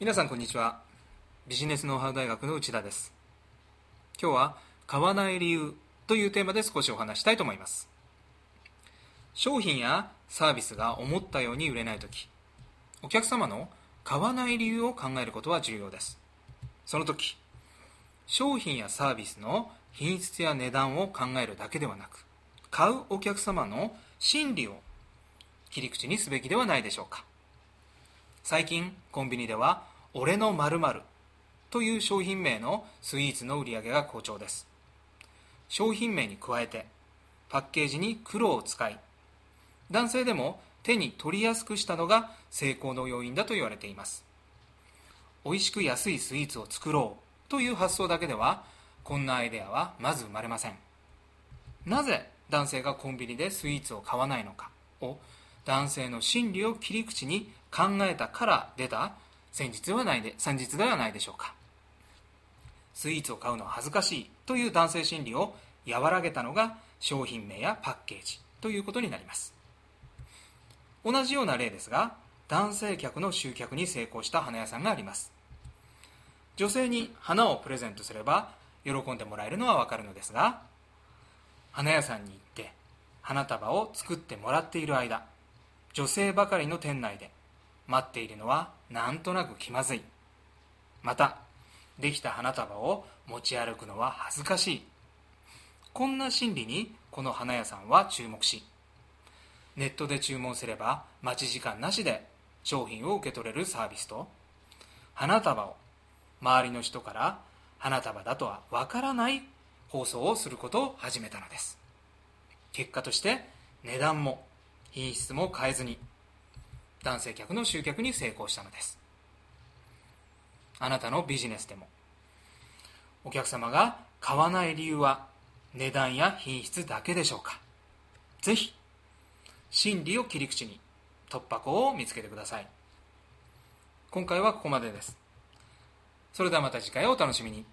皆さんこんにちは。ビジネスノウハウ大学の内田です。今日は買わない理由というテーマで少しお話したいと思います。商品やサービスが思ったように売れない時お客様の買わない理由を考えることは重要です。その時商品やサービスの品質や値段を考えるだけではなく買うお客様の心理を切り口にすべきではないでしょうか。最近コンビニでは「俺の〇〇という商品名のスイーツの売り上げが好調です。商品名に加えてパッケージに黒を使い男性でも手に取りやすくしたのが成功の要因だと言われています。美味しく安いスイーツを作ろうという発想だけではこんなアイデアはまず生まれません。なぜ男性がコンビニでスイーツを買わないのかを男性の心理を切り口に考えたから出た先日はないで先日ではないでしょうか。スイーツを買うのは恥ずかしいという男性心理を和らげたのが商品名やパッケージということになります。同じような例ですが男性客の集客に成功した花屋さんがあります。女性に花をプレゼントすれば喜んでもらえるのはわかるのですが花屋さんに行って花束を作ってもらっている間女性ばかりの店内で待っているのはなんとなく気まずい。またできた花束を持ち歩くのは恥ずかしい。こんな心理にこの花屋さんは注目しネットで注文すれば待ち時間なしで商品を受け取れるサービスと花束を周りの人から花束だとはわからない放送をすることを始めたのです。結果として値段も品質も変えずに男性客の集客に成功したのです。あなたのビジネスでもお客様が買わない理由は値段や品質だけでしょうか。ぜひ心理を切り口に突破口を見つけてください。今回はここまでです。それではまた次回をお楽しみに。